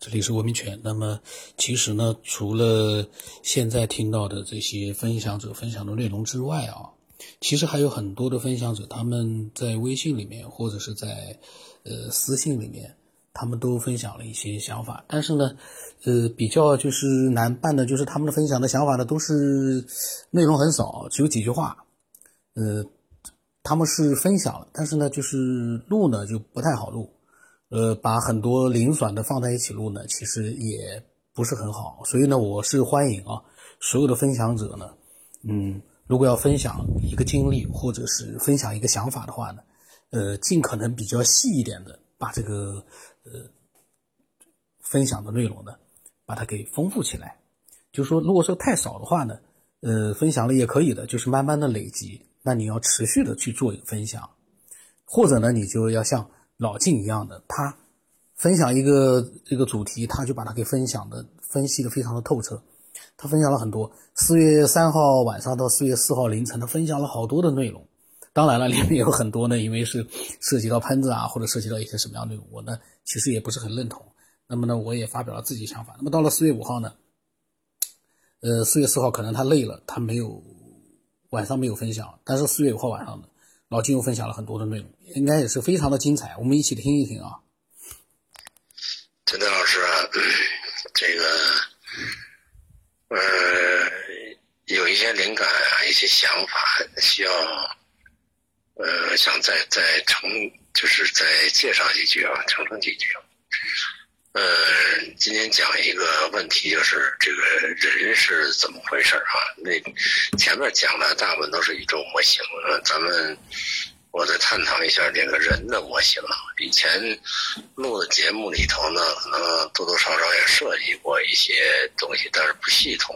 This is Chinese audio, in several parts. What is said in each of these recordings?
这里是文明犬。那么，其实呢，除了现在听到的这些分享者分享的内容之外啊，其实还有很多的分享者，他们在微信里面或者是在呃私信里面，他们都分享了一些想法。但是呢，呃，比较就是难办的，就是他们的分享的想法呢，都是内容很少，只有几句话。呃，他们是分享了，但是呢，就是录呢就不太好录。呃，把很多零散的放在一起录呢，其实也不是很好。所以呢，我是欢迎啊，所有的分享者呢，嗯，如果要分享一个经历或者是分享一个想法的话呢，呃，尽可能比较细一点的把这个呃分享的内容呢，把它给丰富起来。就说如果说太少的话呢，呃，分享了也可以的，就是慢慢的累积。那你要持续的去做一个分享，或者呢，你就要像。老晋一样的，他分享一个这个主题，他就把它给分享的分析的非常的透彻。他分享了很多，四月三号晚上到四月四号凌晨，他分享了好多的内容。当然了，里面有很多呢，因为是涉及到喷子啊，或者涉及到一些什么样的内容，我呢其实也不是很认同。那么呢，我也发表了自己想法。那么到了四月五号呢，呃，四月四号可能他累了，他没有晚上没有分享，但是四月五号晚上呢。老金又分享了很多的内容，应该也是非常的精彩，我们一起听一听啊。陈丹老师，这个，呃，有一些灵感啊，一些想法需要，呃，想再再重，就是再介绍几句啊，澄清几句。呃，今天讲一个问题，就是这个人是怎么回事啊？那前面讲的大部分都是宇宙模型，咱们我再探讨一下这个人的模型啊。以前录的节目里头呢，可能多多少少也涉及过一些东西，但是不系统，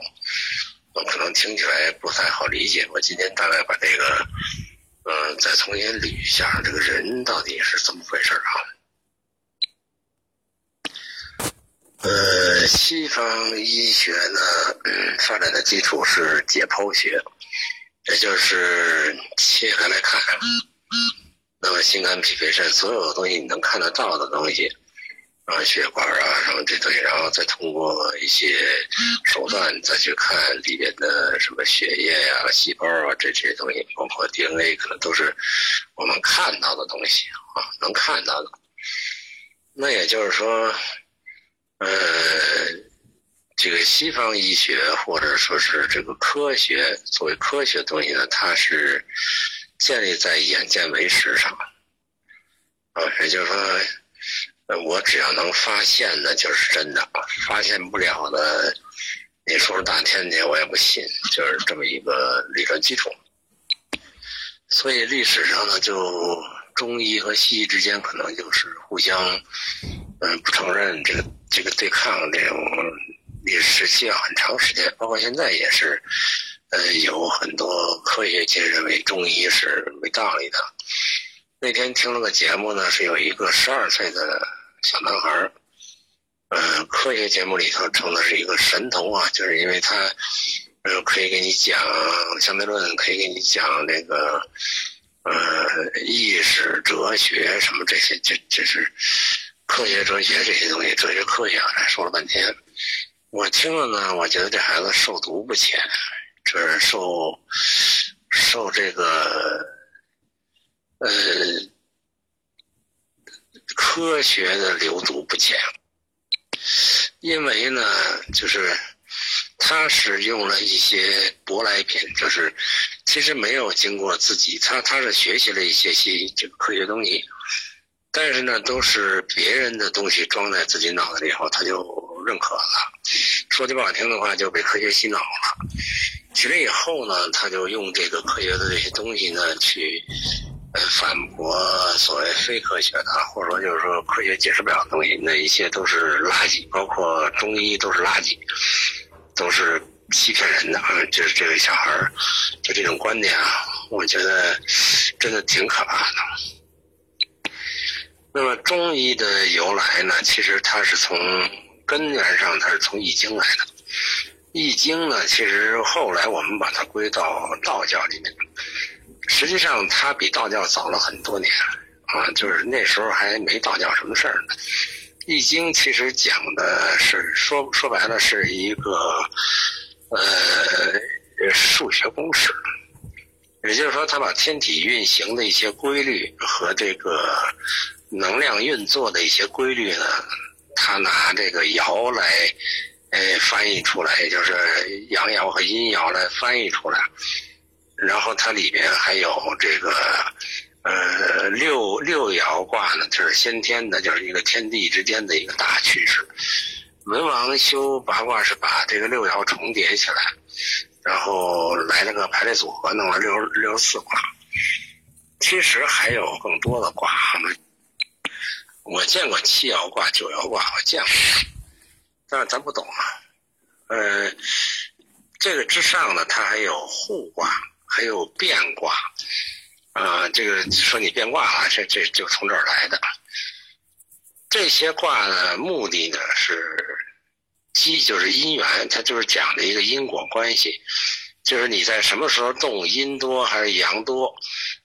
可能听起来不太好理解。我今天大概把这个，嗯，再重新捋一下，这个人到底是怎么回事啊？呃，西方医学呢，发展的基础是解剖学，也就是切开来看看，那么心肝脾肺肾所有的东西你能看得到的东西，啊，血管啊什么这东西，然后再通过一些手段再去看里边的什么血液呀、细胞啊这这些东西，包括 DNA，可能都是我们看到的东西啊，能看到的。那也就是说。呃，这个西方医学或者说是这个科学，作为科学东西呢，它是建立在眼见为实上，啊，也就是说，我只要能发现的，就是真的；发现不了的，你说是大天去，我也不信，就是这么一个理论基础。所以历史上呢，就中医和西医之间可能就是互相，嗯，不承认这个。这个对抗这种历史需要很长时间，包括现在也是，呃，有很多科学界认为中医是没道理的。那天听了个节目呢，是有一个十二岁的小男孩儿，嗯，科学节目里头称的是一个神童啊，就是因为他，呃，可以给你讲相对论，可以给你讲那个，呃，意识、哲学什么这些，这这是。科学、哲学这些东西，哲学、科学啊，说了半天，我听了呢，我觉得这孩子受毒不浅，这是受受这个呃科学的流毒不浅，因为呢，就是他使用了一些舶来品，就是其实没有经过自己，他他是学习了一些些这个科学东西。但是呢，都是别人的东西装在自己脑子里以后，他就认可了。说句不好听的话，就被科学洗脑了。起来以后呢，他就用这个科学的这些东西呢，去呃反驳所谓非科学的，或者说就是说科学解释不了的东西，那一些都是垃圾，包括中医都是垃圾，都是欺骗人的。就是这个小孩儿，就这种观点啊，我觉得真的挺可怕的。那么中医的由来呢？其实它是从根源上，它是从易经来的。易经呢，其实后来我们把它归到道教里面。实际上，它比道教早了很多年啊，就是那时候还没道教什么事儿呢。易经》其实讲的是说说白了是一个呃数学公式，也就是说，他把天体运行的一些规律和这个能量运作的一些规律呢，他拿这个爻来呃翻译出来，也就是阳爻和阴爻来翻译出来，然后它里边还有这个。呃，六六爻卦呢，就是先天的，就是一个天地之间的一个大趋势。文王修八卦是把这个六爻重叠起来，然后来了个排列组合，弄了六六十四卦。其实还有更多的卦，我见过七爻卦、九爻卦，我见过，但咱不懂啊。呃，这个之上呢，它还有互卦，还有变卦。啊，这个说你变卦了，这这就从这儿来的。这些卦呢，目的呢是基，就是因缘，它就是讲的一个因果关系，就是你在什么时候动，阴多还是阳多，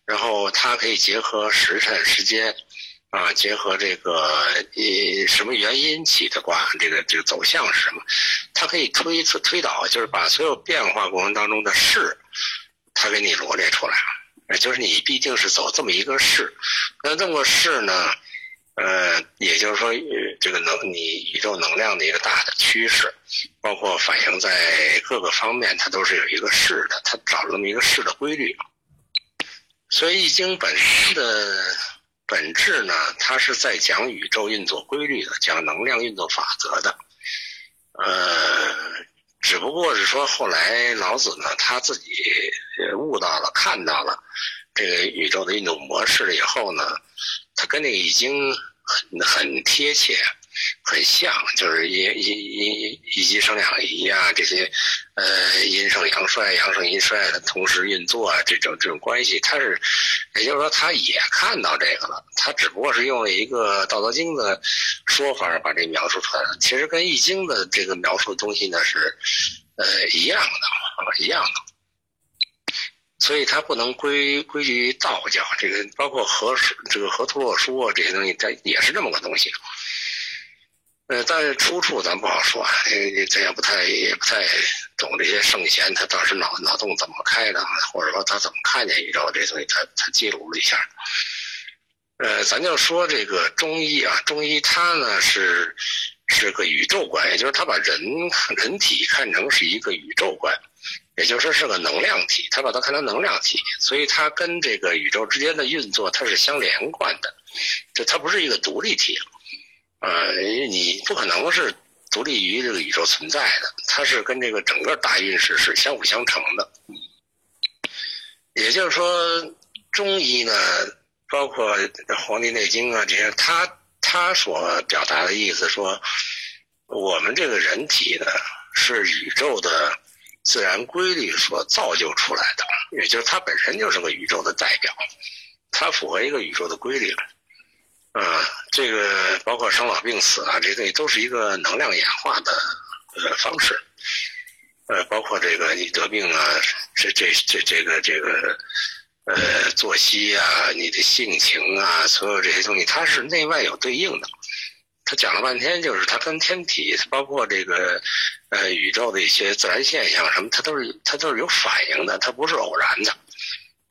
然后它可以结合时辰时间，啊，结合这个呃什么原因起的卦，这个这个走向是什么，它可以推测推导，就是把所有变化过程当中的势，它给你罗列出来了。就是你必定是走这么一个势，那这么个势呢，呃，也就是说，这个能你宇宙能量的一个大的趋势，包括反映在各个方面，它都是有一个势的，它找了这么一个势的规律。所以《易经》本身的本质呢，它是在讲宇宙运作规律的，讲能量运作法则的，呃。只不过是说，后来老子呢，他自己悟到了、看到了这个宇宙的运动模式了以后呢，他跟那已经很很贴切。很像，就是一一一一级生两仪啊，这些，呃，阴盛阳衰、阳盛阴衰的同时运作啊，这种这种关系，他是，也就是说，他也看到这个了，他只不过是用了一个《道德经》的说法把这描述出来了。其实跟《易经》的这个描述的东西呢是，呃，一样的，一样的。所以它不能归归于道教，这个包括河这个河图洛书啊这些东西，它也是这么个东西。呃，但是出处咱不好说，因为咱也不太也不太懂这些圣贤，他当时脑脑洞怎么开的，或者说他怎么看见宇宙这东西，他他记录了一下。呃，咱就说这个中医啊，中医它呢是是个宇宙观，也就是他把人人体看成是一个宇宙观，也就是说是个能量体，他把它看成能量体，所以它跟这个宇宙之间的运作它是相连贯的，就它不是一个独立体。呃，你不可能是独立于这个宇宙存在的，它是跟这个整个大运势是相辅相成的。也就是说，中医呢，包括《黄帝内经》啊这些，它它所表达的意思说，我们这个人体呢，是宇宙的自然规律所造就出来的，也就是它本身就是个宇宙的代表，它符合一个宇宙的规律了。啊，这个包括生老病死啊，这些东西都是一个能量演化的呃方式。呃，包括这个你得病啊，这这这这个这个呃作息啊，你的性情啊，所有这些东西，它是内外有对应的。他讲了半天，就是它跟天体，包括这个呃宇宙的一些自然现象什么，它都是它都是有反应的，它不是偶然的，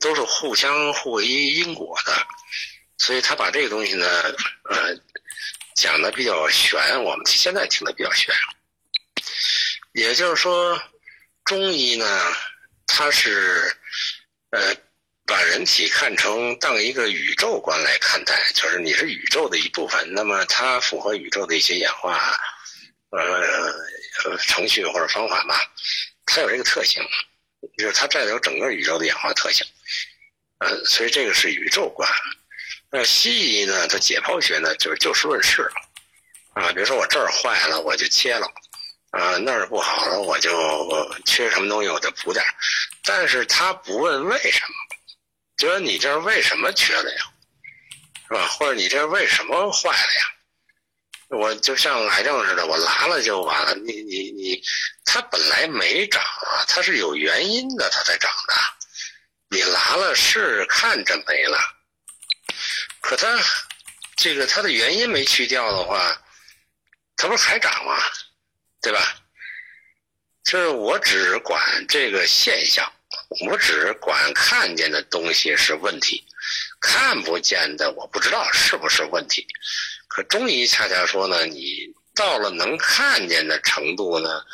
都是互相互为因果的。所以他把这个东西呢，呃，讲的比较玄，我们现在听的比较玄。也就是说，中医呢，它是，呃，把人体看成当一个宇宙观来看待，就是你是宇宙的一部分，那么它符合宇宙的一些演化，呃，程序或者方法吧，它有这个特性，就是它占有整个宇宙的演化特性，呃，所以这个是宇宙观。那西医呢？它解剖学呢，就就事论事，啊，比如说我这儿坏了，我就切了，啊，那儿不好了，我就缺什么东西，我就补点但是他不问为什么，就说你这儿为什么缺了呀，是吧？或者你这为什么坏了呀？我就像癌症似的，我拉了就完了。你你你，它本来没长啊，它是有原因的，它才长的。你拉了是看着没了。可它，这个它的原因没去掉的话，它不是还涨吗？对吧？就是我只管这个现象，我只管看见的东西是问题，看不见的我不知道是不是问题。可中医恰恰说呢，你到了能看见的程度呢，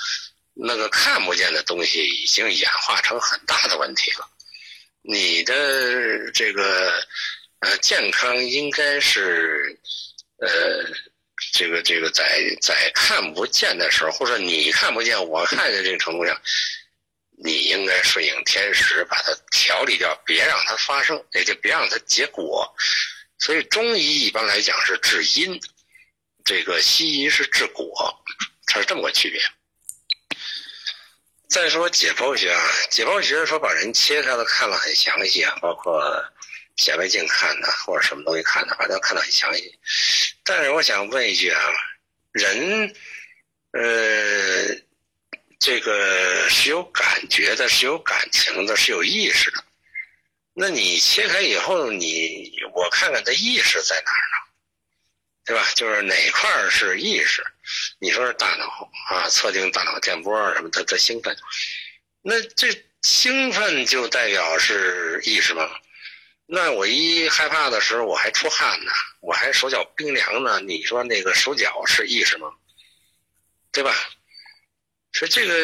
那个看不见的东西已经演化成很大的问题了。你的这个呃健康应该是呃。这个这个在在看不见的时候，或者你看不见我看见这个程度上，你应该顺应天时，把它调理掉，别让它发生，也就别让它结果。所以中医一般来讲是治因，这个西医是治果，它是这么个区别。再说解剖学啊，解剖学说把人切开了看了很详细啊，包括。显微镜看的，或者什么东西看的，反正看得很详细。但是我想问一句啊，人，呃，这个是有感觉的，是有感情的，是有意识的。那你切开以后，你我看看他意识在哪儿呢？对吧？就是哪块是意识？你说是大脑啊，测定大脑电波什么的，他兴奋。那这兴奋就代表是意识吗？那我一害怕的时候，我还出汗呢，我还手脚冰凉呢。你说那个手脚是意识吗？对吧？说这个，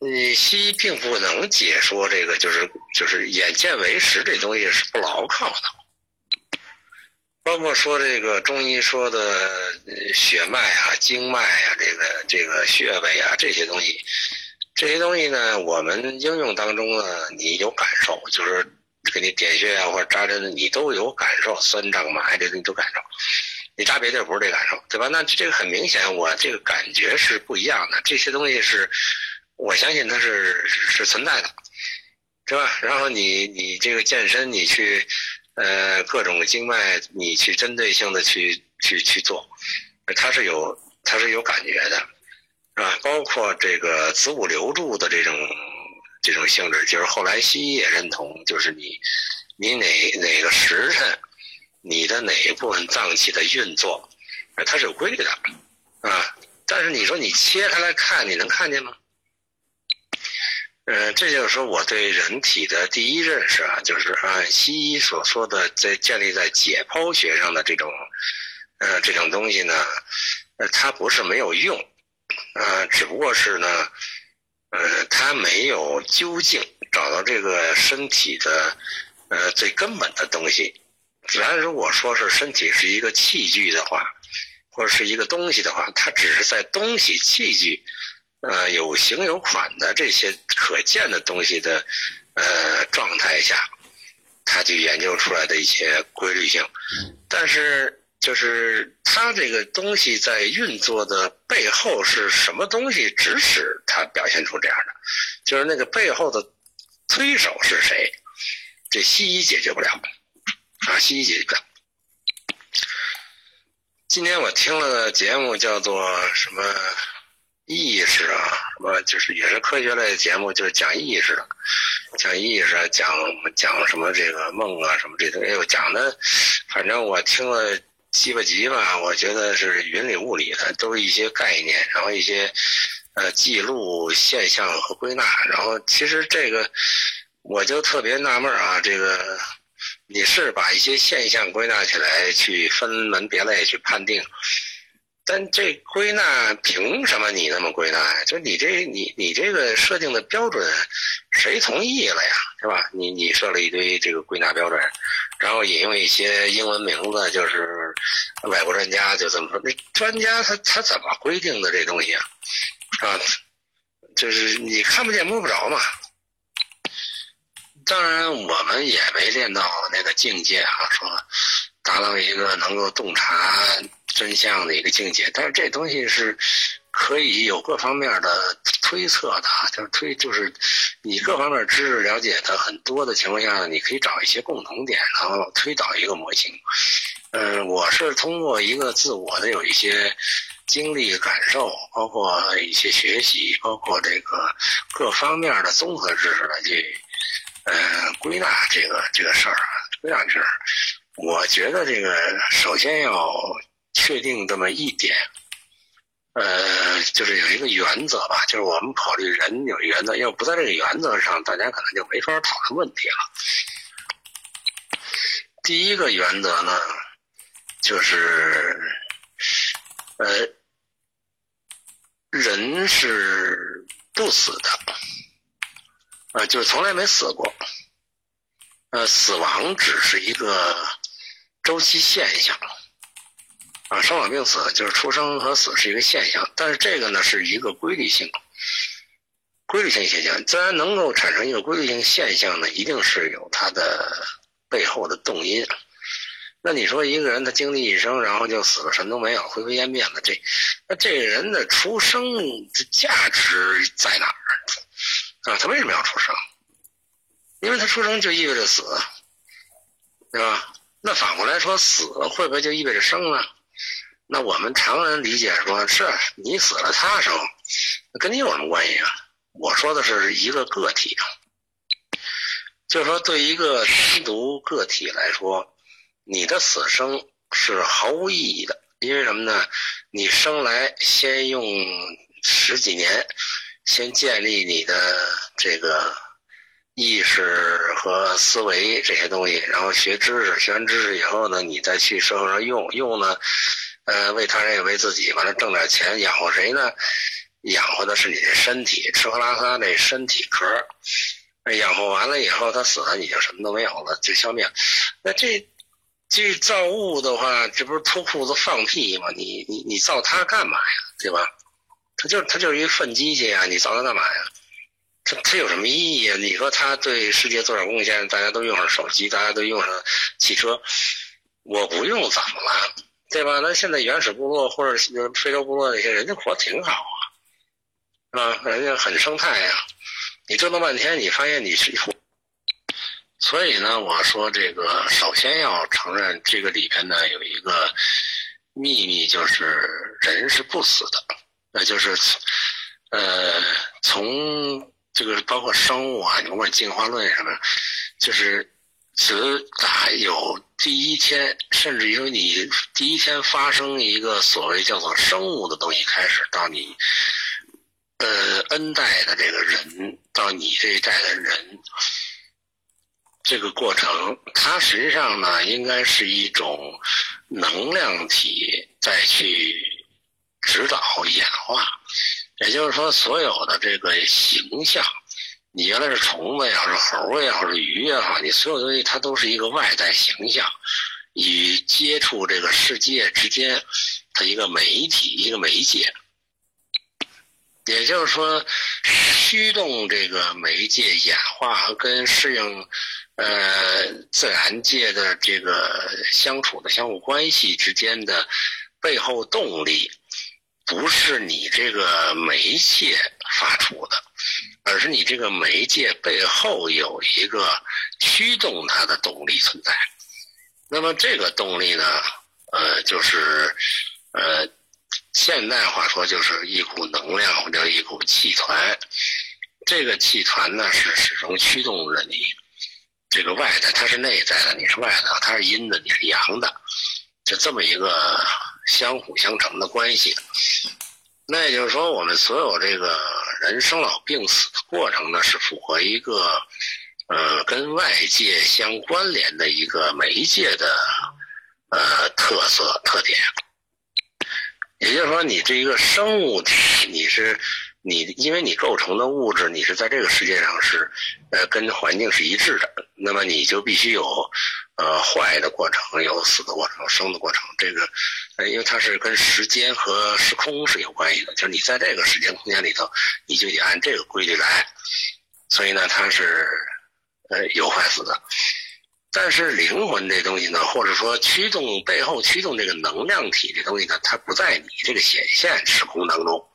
你西医并不能解说这个，就是就是眼见为实这东西是不牢靠的。包括说这个中医说的血脉啊、经脉啊、这个这个穴位啊这些东西，这些东西呢，我们应用当中呢，你有感受，就是。给你点穴啊，或者扎针，你都有感受，酸胀麻这你都感受。你扎别地儿不是这感受，对吧？那这个很明显，我这个感觉是不一样的。这些东西是，我相信它是是存在的，对吧？然后你你这个健身，你去呃各种经脉，你去针对性的去去去做，它是有它是有感觉的，是吧？包括这个子午流注的这种。这种性质就是后来西医也认同，就是你，你哪哪个时辰，你的哪一部分脏器的运作，它是有规律的，啊，但是你说你切开来看，你能看见吗？嗯，这就是说我对人体的第一认识啊，就是按西医所说的，在建立在解剖学上的这种，呃，这种东西呢，呃，它不是没有用，啊，只不过是呢。呃，他没有究竟找到这个身体的，呃，最根本的东西。然如果说是身体是一个器具的话，或者是一个东西的话，它只是在东西、器具，呃，有形有款的这些可见的东西的，呃，状态下，他就研究出来的一些规律性。但是。就是它这个东西在运作的背后是什么东西指使它表现出这样的？就是那个背后的推手是谁？这西医解决不了，啊，西医解决不了。今天我听了个节目，叫做什么意识啊？什么就是也是科学类的节目，就是讲意识的，讲意识啊，讲讲什么这个梦啊什么这东西，哎呦讲的，反正我听了。七八集吧，我觉得是云里雾里的，都是一些概念，然后一些呃记录现象和归纳，然后其实这个我就特别纳闷啊，这个你是把一些现象归纳起来去分门别类去判定。但这归纳凭什么你那么归纳呀？就你这你你这个设定的标准，谁同意了呀？是吧？你你设了一堆这个归纳标准，然后引用一些英文名字，就是外国专家就这么说。那专家他他怎么规定的这东西啊？啊，就是你看不见摸不着嘛。当然我们也没练到那个境界啊，说达到一个能够洞察。真相的一个境界，但是这东西是可以有各方面的推测的，就是推就是你各方面知识了解的很多的情况下，你可以找一些共同点，然后推导一个模型。嗯，我是通过一个自我的有一些经历感受，包括一些学习，包括这个各方面的综合知识来去嗯归纳这个这个事儿啊，归纳这事。我觉得这个首先要。确定这么一点，呃，就是有一个原则吧，就是我们考虑人有原则，要不在这个原则上，大家可能就没法讨论问题了。第一个原则呢，就是呃，人是不死的，呃，就是从来没死过，呃，死亡只是一个周期现象。啊，生老病死就是出生和死是一个现象，但是这个呢是一个规律性、规律性现象。自然能够产生一个规律性现象呢，一定是有它的背后的动因。那你说一个人他经历一生，然后就死了，什么都没有，灰飞烟灭了，这那这个人的出生的价值在哪儿？啊，他为什么要出生？因为他出生就意味着死，对吧？那反过来说，死会不会就意味着生呢？那我们常人理解说，是你死了他生，跟你有什么关系啊？我说的是一个个体，就是说对一个单独个体来说，你的死生是毫无意义的，因为什么呢？你生来先用十几年，先建立你的这个意识和思维这些东西，然后学知识，学完知识以后呢，你再去社会上用用呢。呃，为他人也为自己，完了挣点钱养活谁呢？养活的是你的身体，吃喝拉撒这身体壳养活完了以后，他死了，你就什么都没有了，就消灭。那这这造物的话，这不是脱裤子放屁吗？你你你造它干嘛呀？对吧？他就他就是一粪机器啊！你造它干嘛呀？它它有什么意义啊？你说它对世界做点贡献，大家都用上手机，大家都用上汽车，我不用怎么了？对吧？那现在原始部落或者非洲部落那些人家活挺好啊，啊，人家很生态呀。你折腾半天，你发现你是，所以呢，我说这个首先要承认这个里边呢有一个秘密，就是人是不死的，那就是呃，从这个包括生物啊，你甭管进化论什么，就是。自打有第一天，甚至于说你第一天发生一个所谓叫做生物的东西开始，到你呃 n 代的这个人，到你这一代的人，这个过程，它实际上呢，应该是一种能量体再去指导演化，也就是说，所有的这个形象。你原来是虫子也好，是猴也好，是鱼也好，你所有东西它都是一个外在形象，与接触这个世界之间的一个媒体、一个媒介。也就是说，驱动这个媒介演化和跟适应呃自然界的这个相处的相互关系之间的背后动力，不是你这个媒介发出的。而是你这个媒介背后有一个驱动它的动力存在，那么这个动力呢，呃，就是呃，现代话说就是一股能量或者一股气团，这个气团呢是始终驱动着你，这个外在它是内在的，你是外的，它是阴的，你是阳的，就这么一个相辅相成的关系。那也就是说，我们所有这个人生老病死的过程呢，是符合一个，呃，跟外界相关联的一个媒介的，呃，特色特点。也就是说，你这一个生物体，你是你，因为你构成的物质，你是在这个世界上是，呃，跟环境是一致的，那么你就必须有。呃，坏的过程有死的过程，有生的过程，这个，呃，因为它是跟时间和时空是有关系的，就是你在这个时间空间里头，你就得按这个规律来，所以呢，它是，呃，有坏死的。但是灵魂这东西呢，或者说驱动背后驱动这个能量体这东西呢，它不在你这个显现时空当中，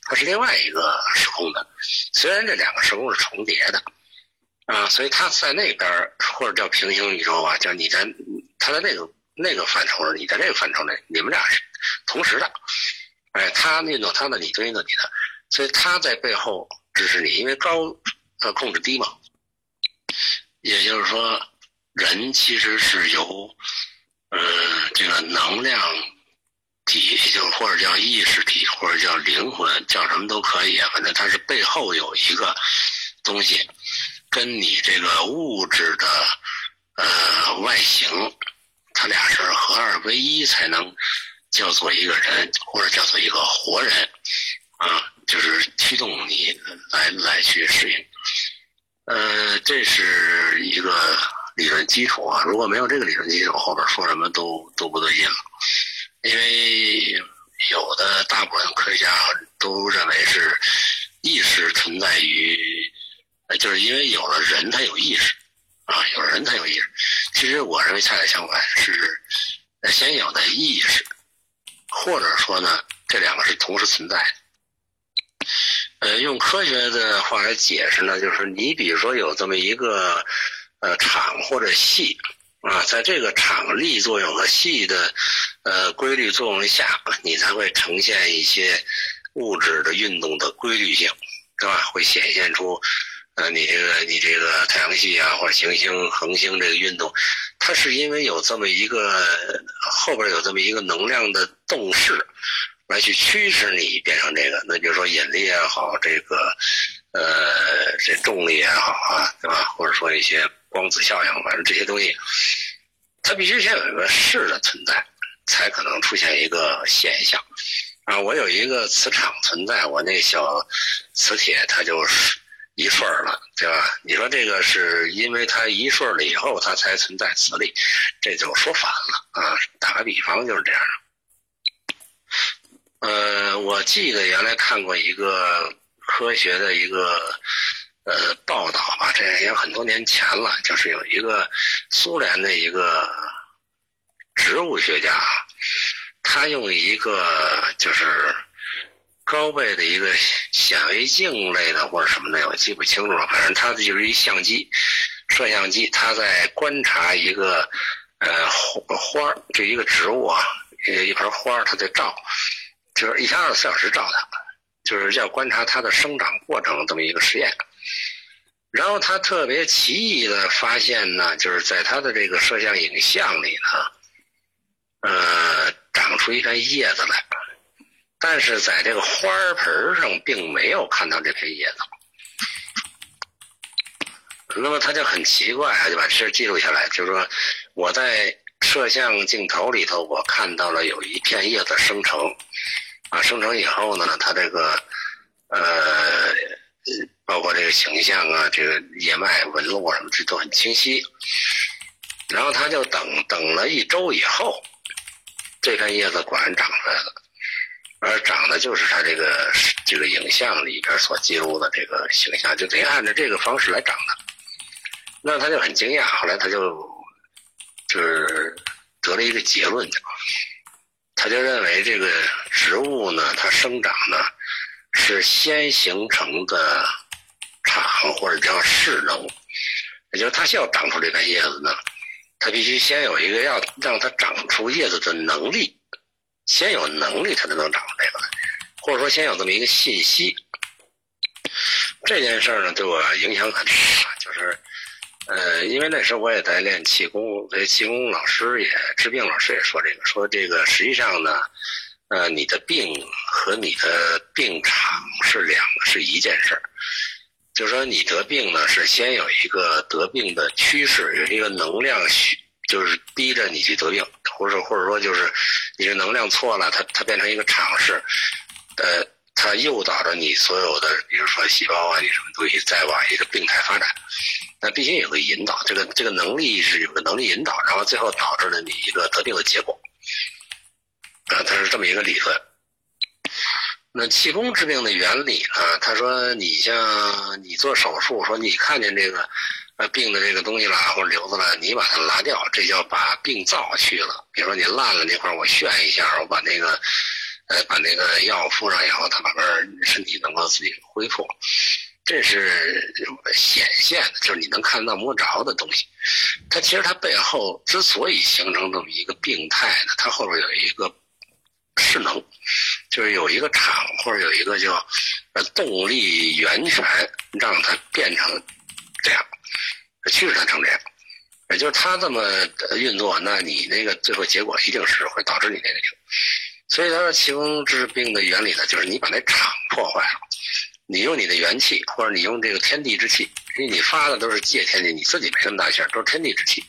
它是另外一个时空的，虽然这两个时空是重叠的。啊，所以他在那边或者叫平行宇宙啊，叫你在他在那个那个范畴你在这个范畴内，你们俩是同时的，哎，他运动他的，你运动你的，所以他在背后支持你，因为高呃控制低嘛，也就是说，人其实是由呃这个能量体，就或者叫意识体，或者叫灵魂，叫什么都可以啊。反正它是背后有一个东西，跟你这个物质的呃外形，它俩是合二为一，才能叫做一个人，或者叫做一个活人啊，就是驱动你来来去适应。呃，这是一个理论基础啊。如果没有这个理论基础，后边说什么都都不对劲了。因为有的大部分科学家都认为是意识存在于，就是因为有了人他有意识啊，有了人他有意识。其实我认为恰恰相反，是先有的意识，或者说呢，这两个是同时存在的。呃，用科学的话来解释呢，就是你比如说有这么一个呃场或者系。啊，在这个场力作用和系的，呃规律作用下，你才会呈现一些物质的运动的规律性，对吧？会显现出，呃，你这个你这个太阳系啊，或者行星、恒星这个运动，它是因为有这么一个后边有这么一个能量的动势，来去驱使你变成这个。那比如说引力也好，这个呃这重力也好啊，对吧？或者说一些。光子效应，反正这些东西，它必须先有一个势的存在，才可能出现一个现象。啊，我有一个磁场存在，我那小磁铁它就是一顺了，对吧？你说这个是因为它一顺了以后，它才存在磁力，这就说反了啊！打个比方就是这样。呃，我记得原来看过一个科学的一个。呃，报道吧，这也很多年前了。就是有一个苏联的一个植物学家，他用一个就是高倍的一个显微镜类的或者什么的，我记不清楚了。反正他就是一相机，摄像机，他在观察一个呃花这一个植物啊，一盆花他在照，就是一天二十四小时照它，就是要观察它的生长过程这么一个实验。然后他特别奇异的发现呢，就是在他的这个摄像影像里呢，呃，长出一片叶子来，但是在这个花盆上并没有看到这片叶子。那么他就很奇怪啊，就把这事记录下来，就是说我在摄像镜头里头，我看到了有一片叶子生成，啊，生成以后呢，它这个呃。包括这个形象啊，这个叶脉纹路啊什么，这都很清晰。然后他就等等了一周以后，这片叶子果然长出来了，而长的就是他这个这个影像里边所记录的这个形象，就等于按照这个方式来长的。那他就很惊讶，后来他就就是得了一个结论，他就认为这个植物呢，它生长呢是先形成的。场或者叫势能，也就是它需要长出这片叶子呢，它必须先有一个要让它长出叶子的能力，先有能力它才能长出这个，或者说先有这么一个信息。这件事儿呢，对我影响很大，就是，呃，因为那时候我也在练气功，所以气功老师也治病老师也说这个，说这个实际上呢，呃，你的病和你的病场是两个是一件事儿。就是说，你得病呢，是先有一个得病的趋势，有一个能量，就是逼着你去得病，或者或者说就是你的能量错了，它它变成一个场势，呃，它诱导着你所有的，比如说细胞啊，你什么东西再往一个病态发展，那必须有个引导，这个这个能力是有个能力引导，然后最后导致了你一个得病的结果，啊，它是这么一个理论。那气功治病的原理呢？他说，你像你做手术，说你看见这个，呃，病的这个东西了或者瘤子了，你把它拿掉，这叫把病灶去了。比如说你烂了那块，我炫一下，我把那个，呃，把那个药敷上以后，它慢慢身体能够自己恢复。这是显现的，就是你能看到摸着的东西。它其实它背后之所以形成这么一个病态呢，它后边有一个。势能，就是有一个场或者有一个叫呃动力源泉，让它变成这样，驱使它成这样。也就是它这么运作，那你那个最后结果一定是会导致你那个病。所以他说气功治病的原理呢，就是你把那场破坏了，你用你的元气，或者你用这个天地之气，因为你发的都是借天地，你自己没什么大事都是天地之气。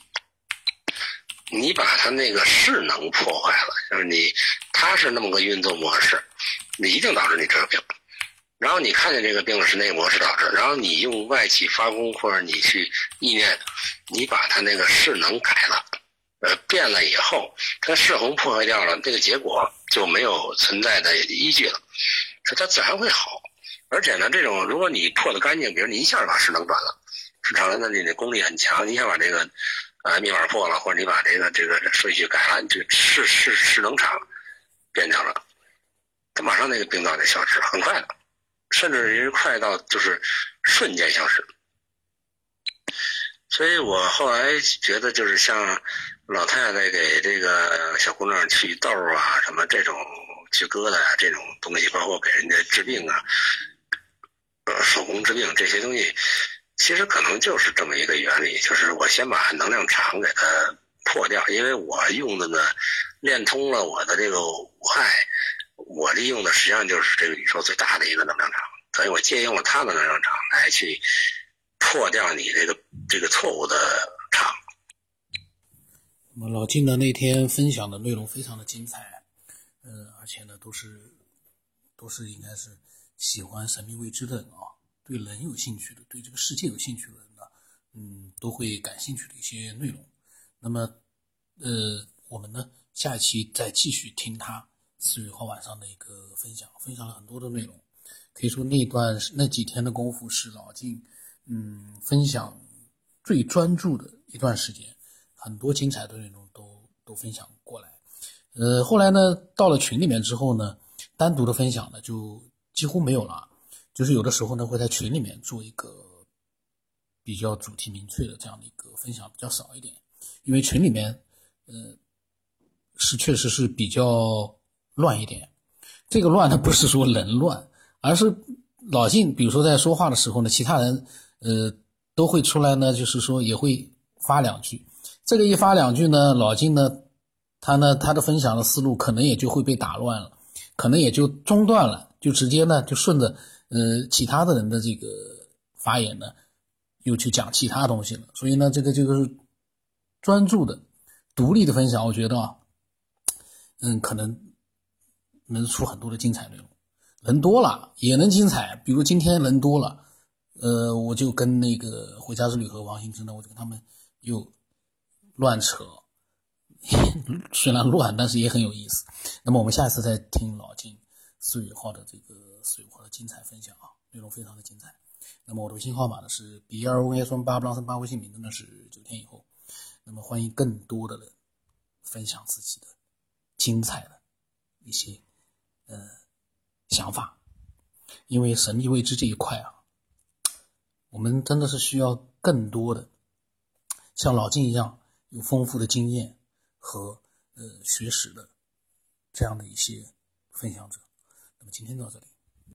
你把它那个势能破坏了，就是你，它是那么个运作模式，你一定导致你这个病。然后你看见这个病是那个模式导致，然后你用外气发功或者你去意念，你把它那个势能改了，呃，变了以后，它势能破坏掉了，这个结果就没有存在的依据了，所以它自然会好。而且呢，这种如果你破的干净，比如你一下把势能断了，是长了，那你的功力很强，你想把这个。啊，密码破了，或者你把这个这个顺序改了，就是是是能场变掉了，它马上那个病灶就消失，很快的，甚至于快到就是瞬间消失。所以我后来觉得，就是像老太太给这个小姑娘祛痘啊，什么这种祛疙瘩啊，这种东西，包括给人家治病啊，呃，手工治病这些东西。其实可能就是这么一个原理，就是我先把能量场给它破掉，因为我用的呢，练通了我的这个五害，我利用的实际上就是这个宇宙最大的一个能量场，所以我借用了它的能量场来去破掉你这个这个错误的场。那么老金呢那天分享的内容非常的精彩，呃，而且呢都是都是应该是喜欢神秘未知的人啊。对人有兴趣的，对这个世界有兴趣的人呢，嗯，都会感兴趣的一些内容。那么，呃，我们呢，下一期再继续听他四月号晚上的一个分享，分享了很多的内容。可以说那段那几天的功夫是老静，嗯，分享最专注的一段时间，很多精彩的内容都都分享过来。呃，后来呢，到了群里面之后呢，单独的分享呢就几乎没有了。就是有的时候呢，会在群里面做一个比较主题明确的这样的一个分享，比较少一点，因为群里面，呃，是确实是比较乱一点。这个乱呢，不是说人乱，而是老晋，比如说在说话的时候呢，其他人，呃，都会出来呢，就是说也会发两句。这个一发两句呢，老晋呢，他呢，他的分享的思路可能也就会被打乱了，可能也就中断了，就直接呢，就顺着。呃，其他的人的这个发言呢，又去讲其他东西了，所以呢，这个这个专注的、独立的分享，我觉得啊，嗯，可能能出很多的精彩内容。人多了也能精彩，比如今天人多了，呃，我就跟那个回家之旅和王兴之呢，我就跟他们又乱扯，虽然乱，但是也很有意思。那么我们下次再听老金四月号的这个。四月号的精彩分享啊，内容非常的精彩。那么我的微信号码呢是 B R O S 八不朗森八，微信名字呢是九天以后。那么欢迎更多的人分享自己的精彩的一些呃想法，因为神秘未知这一块啊，我们真的是需要更多的像老金一样有丰富的经验和呃学识的这样的一些分享者。那么今天到这里。